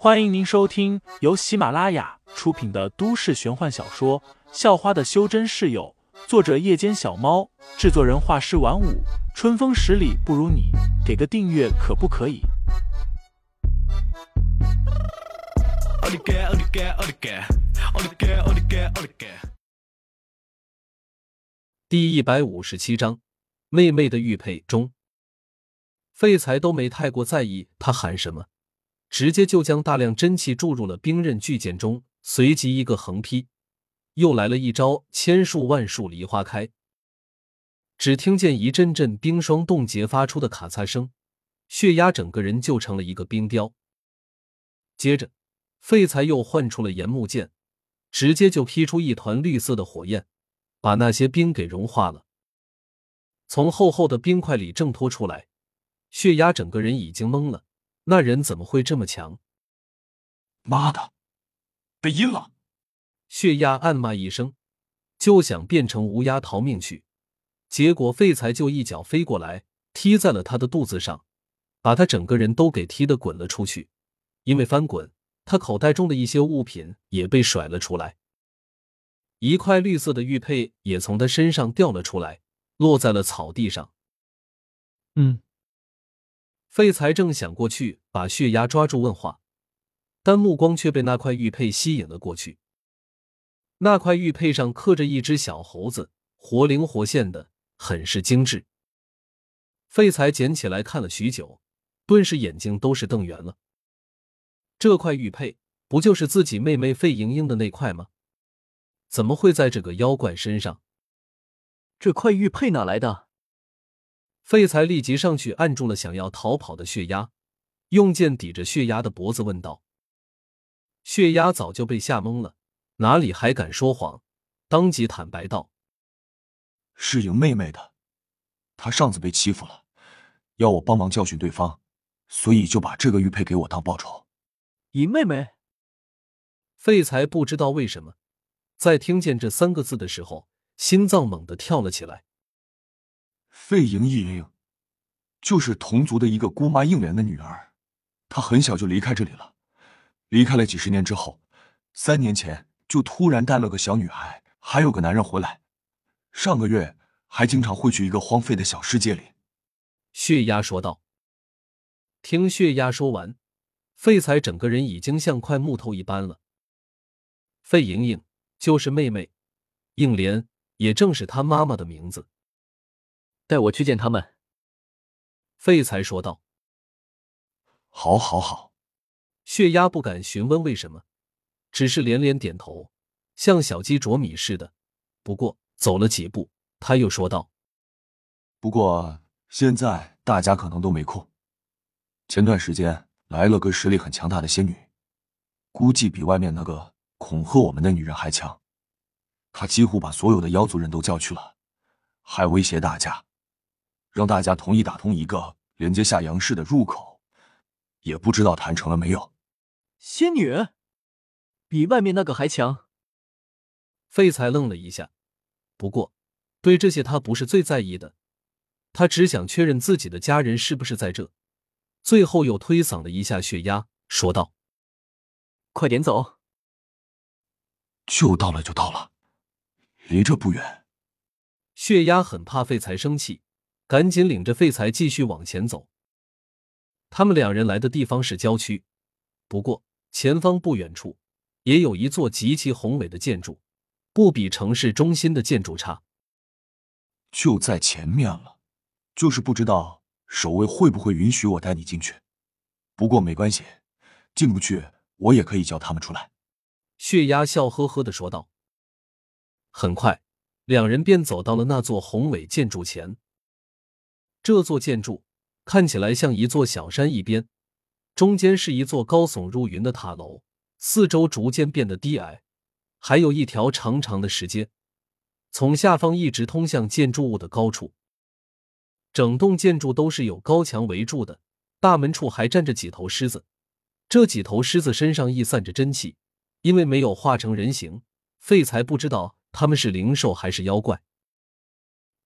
欢迎您收听由喜马拉雅出品的都市玄幻小说《校花的修真室友》，作者：夜间小猫，制作人：画师晚舞，春风十里不如你，给个订阅可不可以？第一百五十七章，妹妹的玉佩中，废材都没太过在意他喊什么。直接就将大量真气注入了冰刃巨剑中，随即一个横劈，又来了一招千树万树梨花开。只听见一阵阵冰霜冻结发出的咔嚓声，血压整个人就成了一个冰雕。接着，废材又换出了岩木剑，直接就劈出一团绿色的火焰，把那些冰给融化了。从厚厚的冰块里挣脱出来，血压整个人已经懵了。那人怎么会这么强？妈的，被阴了！血压暗骂一声，就想变成乌鸦逃命去，结果废材就一脚飞过来，踢在了他的肚子上，把他整个人都给踢得滚了出去。因为翻滚，他口袋中的一些物品也被甩了出来，一块绿色的玉佩也从他身上掉了出来，落在了草地上。嗯。废材正想过去把血压抓住问话，但目光却被那块玉佩吸引了过去。那块玉佩上刻着一只小猴子，活灵活现的，很是精致。废材捡起来看了许久，顿时眼睛都是瞪圆了。这块玉佩不就是自己妹妹费莹莹的那块吗？怎么会在这个妖怪身上？这块玉佩哪来的？废材立即上去按住了想要逃跑的血压，用剑抵着血压的脖子问道：“血压早就被吓懵了，哪里还敢说谎？当即坦白道：‘是莹妹妹的，她上次被欺负了，要我帮忙教训对方，所以就把这个玉佩给我当报酬。’莹妹妹。”废材不知道为什么，在听见这三个字的时候，心脏猛地跳了起来。费莹莹，就是同族的一个姑妈应莲的女儿，她很小就离开这里了，离开了几十年之后，三年前就突然带了个小女孩，还有个男人回来，上个月还经常会去一个荒废的小世界里。血压说道。听血压说完，废材整个人已经像块木头一般了。费莹莹就是妹妹，应莲也正是她妈妈的名字。带我去见他们。”废材说道。“好，好，好。”血压不敢询问为什么，只是连连点头，像小鸡啄米似的。不过走了几步，他又说道：“不过现在大家可能都没空。前段时间来了个实力很强大的仙女，估计比外面那个恐吓我们的女人还强。她几乎把所有的妖族人都叫去了，还威胁大家。”让大家同意打通一个连接下阳市的入口，也不知道谈成了没有。仙女比外面那个还强。废材愣了一下，不过对这些他不是最在意的，他只想确认自己的家人是不是在这。最后又推搡了一下血压，说道：“快点走，就到了，就到了，离这不远。”血压很怕废材生气。赶紧领着废材继续往前走。他们两人来的地方是郊区，不过前方不远处也有一座极其宏伟的建筑，不比城市中心的建筑差。就在前面了，就是不知道守卫会不会允许我带你进去。不过没关系，进不去我也可以叫他们出来。血压笑呵呵的说道。很快，两人便走到了那座宏伟建筑前。这座建筑看起来像一座小山一边，中间是一座高耸入云的塔楼，四周逐渐变得低矮，还有一条长长的石阶，从下方一直通向建筑物的高处。整栋建筑都是有高墙围住的，大门处还站着几头狮子，这几头狮子身上溢散着真气，因为没有化成人形，废材不知道他们是灵兽还是妖怪。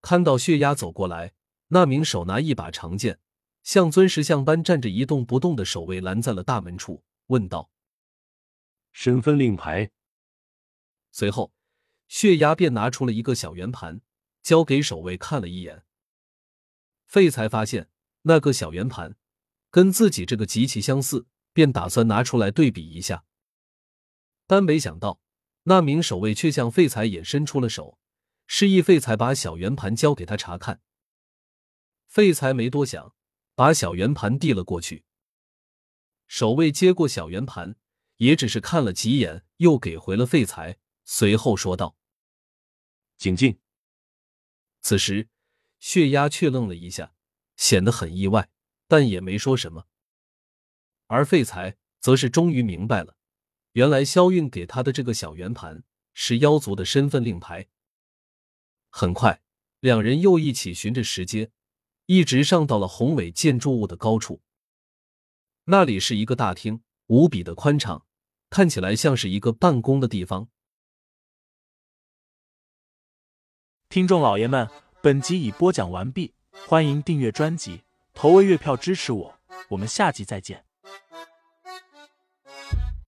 看到血压走过来。那名手拿一把长剑，像尊石像般站着一动不动的守卫拦在了大门处，问道：“身份令牌。”随后，血压便拿出了一个小圆盘，交给守卫看了一眼。废才发现那个小圆盘跟自己这个极其相似，便打算拿出来对比一下。但没想到，那名守卫却向废材也伸出了手，示意废材把小圆盘交给他查看。废材没多想，把小圆盘递了过去。守卫接过小圆盘，也只是看了几眼，又给回了废材。随后说道：“请进。”此时，血压却愣了一下，显得很意外，但也没说什么。而废材则是终于明白了，原来萧韵给他的这个小圆盘是妖族的身份令牌。很快，两人又一起循着石阶，一直上到了宏伟建筑物的高处。那里是一个大厅，无比的宽敞，看起来像是一个办公的地方。听众老爷们，本集已播讲完毕，欢迎订阅专辑，投喂月票支持我，我们下集再见。